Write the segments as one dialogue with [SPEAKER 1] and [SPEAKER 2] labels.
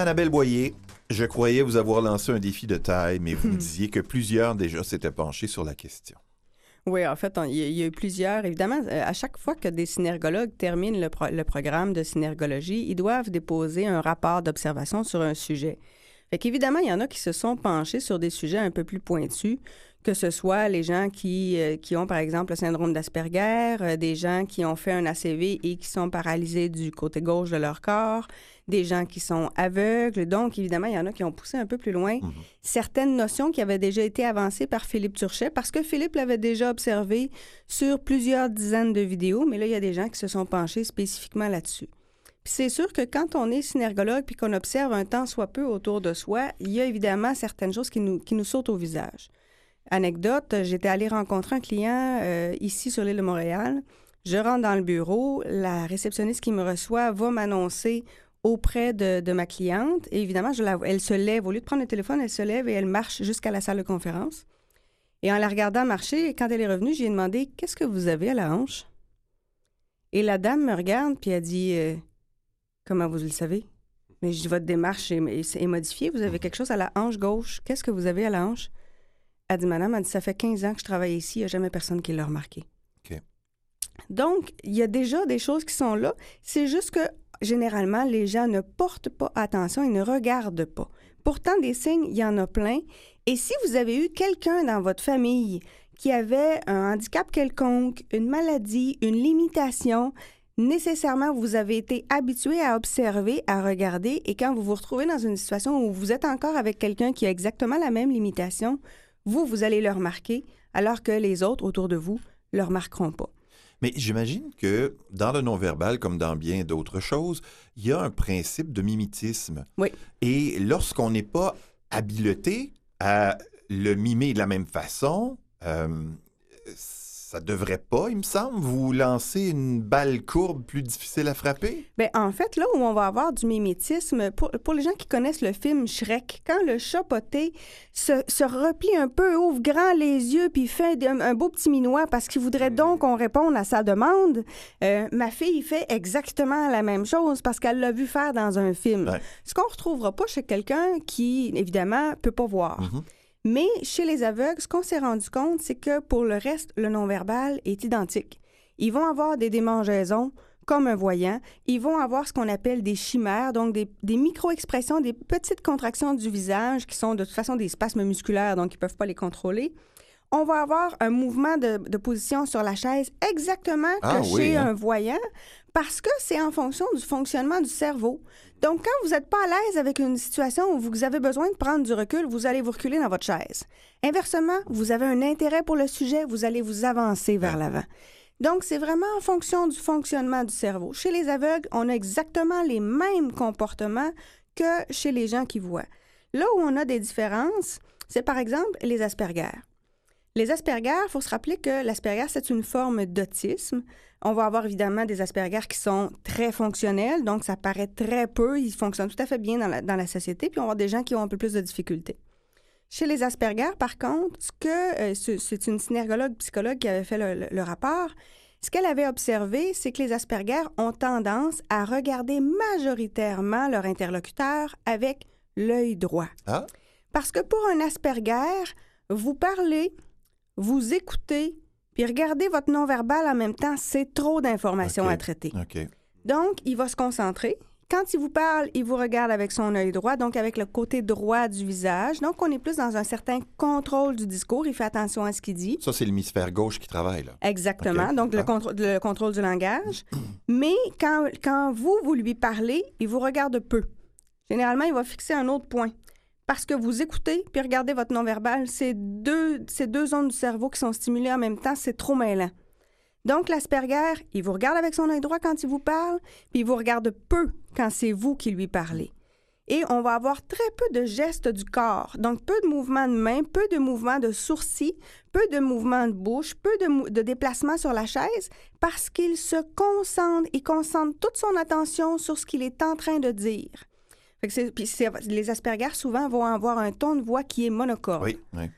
[SPEAKER 1] Annabelle Boyer, je croyais vous avoir lancé un défi de taille, mais vous me disiez que plusieurs déjà s'étaient penchés sur la question.
[SPEAKER 2] Oui, en fait, il y, a eu plusieurs. Évidemment, euh, à chaque fois que des synergologues terminent le, programme de synergologie, ils doivent déposer un rapport d'observation sur un sujet. Fait qu'évidemment, il y en a qui se sont penchés sur des sujets un peu plus pointus, que ce soit les gens qui, euh, qui ont, par exemple, le syndrome d'Asperger, euh, des gens qui ont fait un ACV et qui sont paralysés du côté gauche de leur corps, des gens qui sont aveugles. Donc, évidemment, il y en a qui ont poussé un peu plus loin mhm. certaines notions qui avaient déjà été avancées par Philippe Turchet, parce que Philippe l'avait déjà observé sur plusieurs dizaines de vidéos, mais là, il y a des gens qui se sont penchés spécifiquement là-dessus. Puis c'est sûr que quand on est synergologue puis qu'on observe un temps soit peu autour de soi, il y a évidemment certaines choses qui nous, qui nous sautent au visage. Anecdote, j'étais allée rencontrer un client euh, ici sur l'île de Montréal. Je rentre dans le bureau, la réceptionniste qui me reçoit va m'annoncer auprès de, ma cliente. Et évidemment, je la, elle se lève. Au lieu de prendre le téléphone, elle se lève et elle marche jusqu'à la salle de conférence. Et en la regardant marcher, quand elle est revenue, j'ai demandé Qu'est-ce que vous avez à la hanche Et la dame me regarde, puis elle dit euh, Comment vous le savez Mais je dis Votre démarche est, modifiée. Vous avez quelque chose à la hanche gauche. Qu'est-ce que vous avez à la hanche Elle dit Madame, elle dit, Ça fait 15 ans que je travaille ici, il n'y a jamais personne qui l'a remarqué. Donc, il y a déjà des choses qui sont là. C'est juste que généralement, les gens ne portent pas attention et ne regardent pas. Pourtant, des signes, il y en a plein. Et si vous avez eu quelqu'un dans votre famille qui avait un handicap quelconque, une maladie, une limitation, nécessairement, vous avez été habitué à observer, à regarder, et quand vous vous retrouvez dans une situation où vous êtes encore avec quelqu'un qui a exactement la même limitation, vous, vous allez le remarquer, alors que les autres autour de vous ne le remarqueront pas.
[SPEAKER 1] Mais j'imagine que dans le non-verbal, comme dans bien d'autres choses, il y a un principe de mimétisme.
[SPEAKER 2] Oui.
[SPEAKER 1] Et lorsqu'on n'est pas habileté à le mimer de la même façon, euh, ça devrait pas, il me semble, vous lancer une balle courbe plus difficile à frapper?
[SPEAKER 2] Bien, en fait, là où on va avoir du mimétisme, pour, les gens qui connaissent le film Shrek, quand le chat poté se, replie un peu, ouvre grand les yeux, puis fait un, beau petit minois parce qu'il voudrait donc qu'on réponde à sa demande, euh, ma fille fait exactement la même chose parce qu'elle l'a vu faire dans un film. Ce qu'on retrouvera pas chez quelqu'un qui, évidemment, peut pas voir. Mm-hmm. Mais chez les aveugles, ce qu'on s'est rendu compte, c'est que pour le reste, le non-verbal est identique. Ils vont avoir des démangeaisons comme un voyant. Ils vont avoir ce qu'on appelle des chimères, donc des, micro-expressions, des petites contractions du visage qui sont de toute façon des spasmes musculaires, donc ils ne peuvent pas les contrôler. On va avoir un mouvement de, position sur la chaise exactement ah que chez hein. un voyant parce que c'est en fonction du fonctionnement du cerveau. Donc, quand vous n'êtes pas à l'aise avec une situation où vous avez besoin de prendre du recul, vous allez vous reculer dans votre chaise. Inversement, vous avez un intérêt pour le sujet, vous allez vous avancer vers l'avant. Donc, c'est vraiment en fonction du fonctionnement du cerveau. Chez les aveugles, on a exactement les mêmes comportements que chez les gens qui voient. Là où on a des différences, c'est par exemple les Asperger. Les Asperger, il faut se rappeler que l'Asperger, c'est une forme d'autisme. On va avoir évidemment des Asperger qui sont très fonctionnels, donc ça paraît très peu, ils fonctionnent tout à fait bien dans la, société, puis on va avoir des gens qui ont un peu plus de difficultés. Chez les Asperger, par contre, ce que euh, c'est une synergologue psychologue qui avait fait le, rapport. Ce qu'elle avait observé, c'est que les Asperger ont tendance à regarder majoritairement leur interlocuteur avec l'œil droit.
[SPEAKER 1] Ah?
[SPEAKER 2] Parce que pour un Asperger, vous parlez, vous écoutez, puis regardez votre non-verbal en même temps, c'est trop d'informations à traiter. Donc, il va se concentrer. Quand il vous parle, il vous regarde avec son œil droit, donc avec le côté droit du visage. Donc, on est plus dans un certain contrôle du discours. Il fait attention à ce qu'il dit.
[SPEAKER 1] Ça, c'est l'hémisphère gauche qui travaille, là.
[SPEAKER 2] Exactement. Donc, le, le, contrôle du langage. Mais quand, quand vous, vous lui parlez, il vous regarde peu. Généralement, il va fixer un autre point parce que vous écoutez puis regardez votre non-verbal. C'est deux, ces deux zones du cerveau qui sont stimulées en même temps, c'est trop mêlant. Donc, l'Asperger, il vous regarde avec son œil droit quand il vous parle, puis il vous regarde peu quand c'est vous qui lui parlez. Et on va avoir très peu de gestes du corps, donc peu de mouvements de main, peu de mouvements de sourcils, peu de mouvements de bouche, peu de, de déplacements sur la chaise, parce qu'il se concentre, il concentre toute son attention sur ce qu'il est en train de dire les Asperger, souvent, vont avoir un ton de voix qui est monocorde.
[SPEAKER 1] Oui, oui.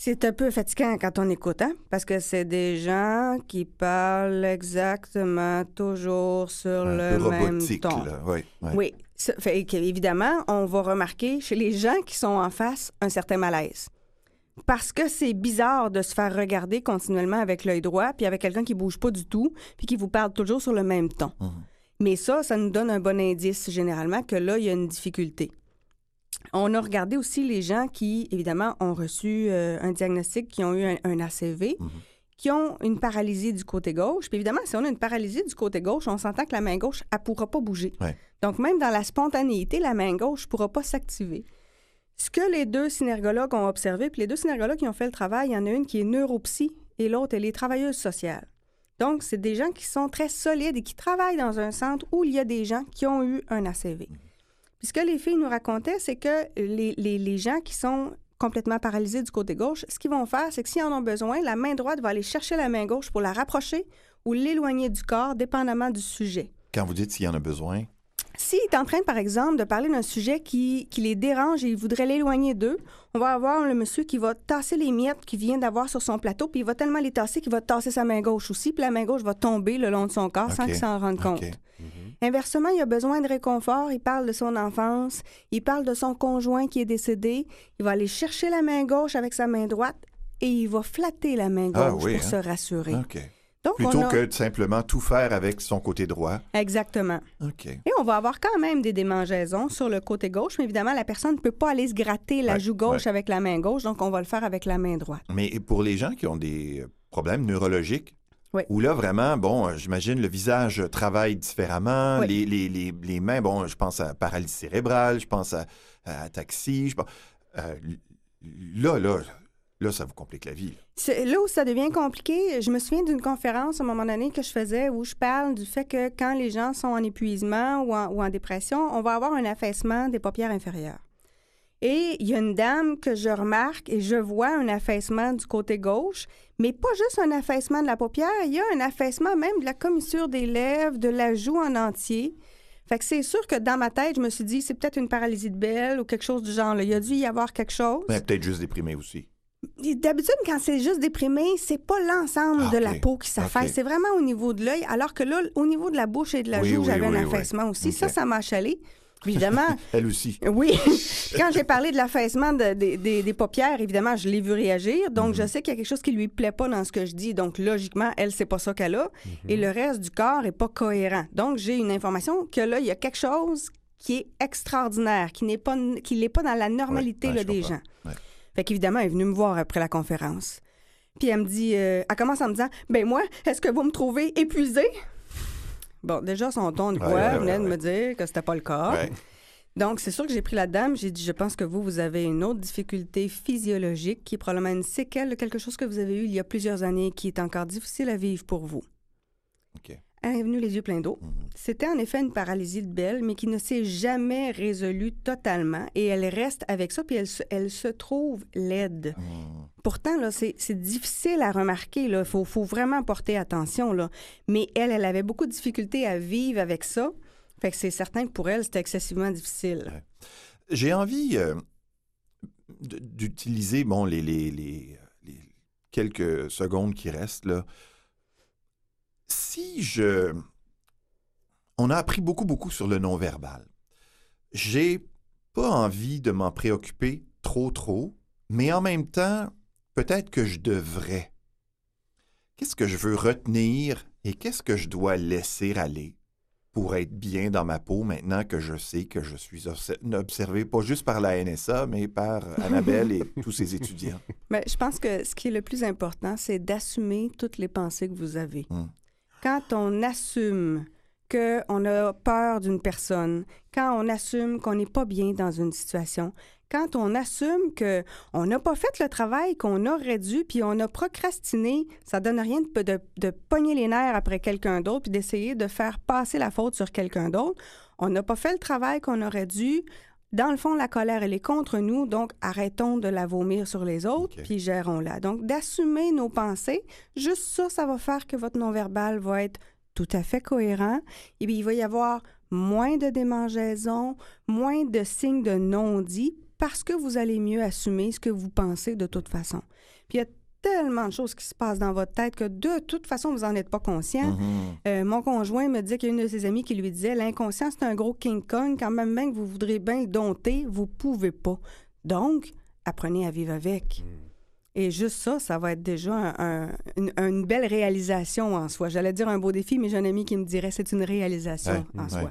[SPEAKER 2] C'est un peu fatigant quand on écoute, hein? parce que c'est des gens qui parlent exactement toujours sur le même ton.
[SPEAKER 1] Oui,
[SPEAKER 2] oui. Fait évidemment, on va remarquer chez les gens qui sont en face un certain malaise. Parce que c'est bizarre de se faire regarder continuellement avec l'œil droit, puis avec quelqu'un qui bouge pas du tout, puis qui vous parle toujours sur le même ton.
[SPEAKER 1] Mhm.
[SPEAKER 2] Mais ça, ça nous donne un bon indice généralement que là, il y a une difficulté. On a regardé aussi les gens qui, évidemment, ont reçu euh, un diagnostic, qui ont eu un, un ACV,
[SPEAKER 1] Mhm.
[SPEAKER 2] qui ont une paralysie du côté gauche. Puis évidemment, si on a une paralysie du côté gauche, on s'entend que la main gauche, elle ne pourra pas bouger.
[SPEAKER 1] Ouais.
[SPEAKER 2] Donc, même dans la spontanéité, la main gauche ne pourra pas s'activer. Ce que les deux synergologues ont observé, puis les deux synergologues qui ont fait le travail, il y en a une qui est neuropsy et l'autre, elle est travailleuse sociale. Donc, c'est des gens qui sont très solides et qui travaillent dans un centre où il y a des gens qui ont eu un ACV. Puis ce que les filles nous racontaient, c'est que les, les- les gens qui sont complètement paralysés du côté gauche, ce qu'ils vont faire, c'est que s'ils en ont besoin, la main droite va aller chercher la main gauche pour la rapprocher ou l'éloigner du corps, dépendamment du sujet.
[SPEAKER 1] Quand vous dites s'il y en a besoin,
[SPEAKER 2] S'il est en train, par exemple, de parler d'un sujet qui, qui les dérange et il voudrait l'éloigner d'eux, on va avoir le monsieur qui va tasser les miettes qu'il vient d'avoir sur son plateau, puis il va tellement les tasser qu'il va tasser sa main gauche aussi, puis la main gauche va tomber le long de son corps sans qu'il s'en rende compte.
[SPEAKER 1] OK.
[SPEAKER 2] Inversement, il a besoin de réconfort, il parle de son enfance, il parle de son conjoint qui est décédé, il va aller chercher la main gauche avec sa main droite et il va flatter la main
[SPEAKER 1] Ah
[SPEAKER 2] gauche
[SPEAKER 1] oui,
[SPEAKER 2] pour
[SPEAKER 1] hein?
[SPEAKER 2] se rassurer. Donc,
[SPEAKER 1] Plutôt
[SPEAKER 2] a...
[SPEAKER 1] que de simplement tout faire avec son côté droit.
[SPEAKER 2] Exactement.
[SPEAKER 1] OK.
[SPEAKER 2] Et on va avoir quand même des démangeaisons sur le côté gauche, mais évidemment, la personne ne peut pas aller se gratter la
[SPEAKER 1] Ouais,
[SPEAKER 2] joue gauche
[SPEAKER 1] ouais.
[SPEAKER 2] avec la main gauche, donc on va le faire avec la main droite.
[SPEAKER 1] Mais pour les gens qui ont des problèmes neurologiques,
[SPEAKER 2] Oui.
[SPEAKER 1] où là, vraiment, bon, j'imagine le visage travaille différemment,
[SPEAKER 2] Oui.
[SPEAKER 1] les, les, les, les mains, bon, je pense à paralysie cérébrale, je pense à, à ataxie, je pense... euh, là, là, là, ça vous complique la vie. là.
[SPEAKER 2] Où ça devient compliqué. Je me souviens d'une conférence à un moment donné que je faisais où je parle du fait que quand les gens sont en épuisement ou en, ou en dépression, on va avoir un affaissement des paupières inférieures. Et il y a une dame que je remarque et je vois un affaissement du côté gauche, mais pas juste un affaissement de la paupière, il y a un affaissement même de la commissure des lèvres, de la joue en entier. Fait que c'est sûr que dans ma tête, je me suis dit, c'est peut-être une paralysie de Bell ou quelque chose du genre. là. Il y a dû y avoir quelque chose.
[SPEAKER 1] Mais peut-être juste déprimé aussi.
[SPEAKER 2] Et D'habitude, quand c'est juste déprimé, c'est pas l'ensemble
[SPEAKER 1] Ah,
[SPEAKER 2] de la peau qui s'affaisse, c'est vraiment au niveau de l'œil, alors que là, au niveau de la bouche et de la
[SPEAKER 1] Oui,
[SPEAKER 2] joue,
[SPEAKER 1] oui,
[SPEAKER 2] j'avais
[SPEAKER 1] oui,
[SPEAKER 2] un affaissement aussi. Ça, ça m'a achalé. Évidemment,
[SPEAKER 1] Elle aussi.
[SPEAKER 2] oui. Quand j'ai parlé de l'affaissement de- des- paupières, évidemment, je l'ai vu réagir. Donc,
[SPEAKER 1] Mhm.
[SPEAKER 2] je sais qu'il y a quelque chose qui lui plaît pas dans ce que je dis. Donc, logiquement, elle, c'est pas ça qu'elle a. Et
[SPEAKER 1] Mhm.
[SPEAKER 2] le reste du corps est pas cohérent. Donc, j'ai une information que là, il y a quelque chose qui est extraordinaire, qui n'est pas, qui l'est pas dans la normalité
[SPEAKER 1] Ouais,
[SPEAKER 2] là, des gens.
[SPEAKER 1] Ouais.
[SPEAKER 2] Fait qu'évidemment, elle est venue me voir après la conférence. Puis elle me dit, euh, elle commence en me disant, ben moi, est-ce que vous me trouvez épuisée? Bon, déjà, son ton de voix
[SPEAKER 1] ouais,
[SPEAKER 2] venait
[SPEAKER 1] ouais,
[SPEAKER 2] de me dire que c'était pas le cas. Donc, c'est sûr que j'ai pris la dame, j'ai dit, je pense que vous, vous avez une autre difficulté physiologique qui est probablement une séquelle de quelque chose que vous avez eu il y a plusieurs années qui est encore difficile à vivre pour vous.
[SPEAKER 1] OK.
[SPEAKER 2] Elle est venue les yeux pleins d'eau.
[SPEAKER 1] Mhm.
[SPEAKER 2] C'était en effet une paralysie de Bell, mais qui ne s'est jamais résolue totalement. Et elle reste avec ça, puis elle se, elle se trouve laide.
[SPEAKER 1] Mhm.
[SPEAKER 2] Pourtant, là, c'est difficile à remarquer. Il faut, faut vraiment porter attention. Là. Mais elle, elle avait beaucoup de difficultés à vivre avec ça. Fait que c'est certain que pour elle, c'était excessivement difficile.
[SPEAKER 1] J'ai envie euh, d'utiliser bon, les, les- les- les quelques secondes qui restent. Là. Si je... On a appris beaucoup, beaucoup sur le non-verbal. J'ai pas envie de m'en préoccuper trop, trop, mais en même temps, peut-être que je devrais. Qu'est-ce que je veux retenir et qu'est-ce que je dois laisser aller pour être bien dans ma peau maintenant que je sais que je suis obse- observé pas juste par la NSA, mais par Annabelle et tous ses étudiants?
[SPEAKER 2] Mais je pense que ce qui est le plus important, c'est d'assumer toutes les pensées que vous avez.
[SPEAKER 1] Hmm.
[SPEAKER 2] Quand on assume qu'on a peur d'une personne, quand on assume qu'on n'est pas bien dans une situation, quand on assume que on n'a pas fait le travail qu'on aurait dû, puis on a procrastiné, ça donne rien de, de, pogner les nerfs après quelqu'un d'autre, puis d'essayer de faire passer la faute sur quelqu'un d'autre. On n'a pas fait le travail qu'on aurait dû. Dans le fond, la colère, elle est contre nous, donc arrêtons de la vomir sur les autres, puis gérons-la. Donc, d'assumer nos pensées, juste ça, ça va faire que votre non-verbal va être tout à fait cohérent. Et puis, il va y avoir moins de démangeaisons, moins de signes de non-dit, parce que vous allez mieux assumer ce que vous pensez de toute façon. Puis, il y a tellement de choses qui se passent dans votre tête que de toute façon, vous n'en êtes pas conscient.
[SPEAKER 1] Mhm.
[SPEAKER 2] Euh, mon conjoint me dit qu'il y a une de ses amies qui lui disait L'inconscient, c'est un gros King Kong. Quand même, bien que vous voudrez bien le dompter, vous pouvez pas. Donc, apprenez à vivre avec. Et juste ça, ça va être déjà un- un- une, une belle réalisation en soi. J'allais dire un beau défi, mais j'ai un ami qui me dirait c'est une réalisation
[SPEAKER 1] Ouais,
[SPEAKER 2] en
[SPEAKER 1] ouais.
[SPEAKER 2] soi.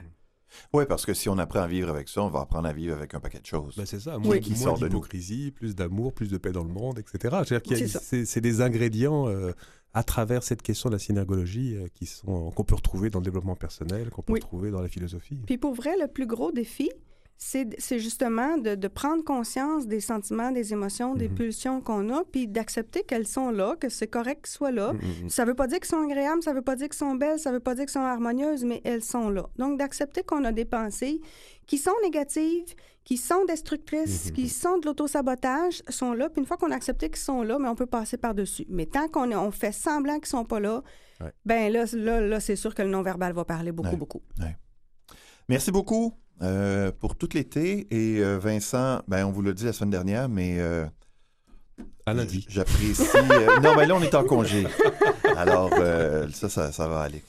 [SPEAKER 1] Oui, parce que si on apprend à vivre avec ça, on va apprendre à vivre avec un paquet de choses.
[SPEAKER 3] Ben, c'est ça,
[SPEAKER 2] Oui.
[SPEAKER 3] moins,
[SPEAKER 1] Qui
[SPEAKER 3] moins
[SPEAKER 1] sort
[SPEAKER 3] d'hypocrisie, plus d'amour, plus de paix dans le monde, etc. C'est-à-dire qu'il y a-
[SPEAKER 2] C'est
[SPEAKER 3] des ingrédients euh, à travers cette question de la synergologie euh, qui sont qu'on peut retrouver dans le développement personnel, qu'on peut
[SPEAKER 2] Oui.
[SPEAKER 3] retrouver dans la philosophie.
[SPEAKER 2] Puis pour vrai, le plus gros défi, c'est justement de, de prendre conscience des sentiments, des émotions, des
[SPEAKER 3] Mhm.
[SPEAKER 2] pulsions qu'on a, puis d'accepter qu'elles sont là, que c'est correct qu'elles soient là.
[SPEAKER 3] Mm, mm, mm.
[SPEAKER 2] Ça veut pas dire qu'elles sont agréables, ça veut pas dire qu'elles sont belles, ça veut pas dire qu'elles sont harmonieuses, mais elles sont là. Donc, d'accepter qu'on a des pensées qui sont négatives, qui sont destructrices,
[SPEAKER 3] Mhm.
[SPEAKER 2] qui sont de l'autosabotage, sont là. Puis une fois qu'on a accepté qu'ils sont là, mais on peut passer par-dessus. Mais tant qu'on on fait semblant qu'ils sont pas là,
[SPEAKER 3] Ouais.
[SPEAKER 2] ben là, là, là c'est sûr que le non-verbal va parler beaucoup,
[SPEAKER 1] Ouais.
[SPEAKER 2] beaucoup.
[SPEAKER 1] Merci beaucoup euh, pour tout l'été. Et euh, Vincent, ben, on vous l'a dit la semaine dernière, mais euh,
[SPEAKER 3] À lundi.
[SPEAKER 1] j'apprécie. euh, non, mais là, on est en congé. Alors, ça, ça, ça va aller.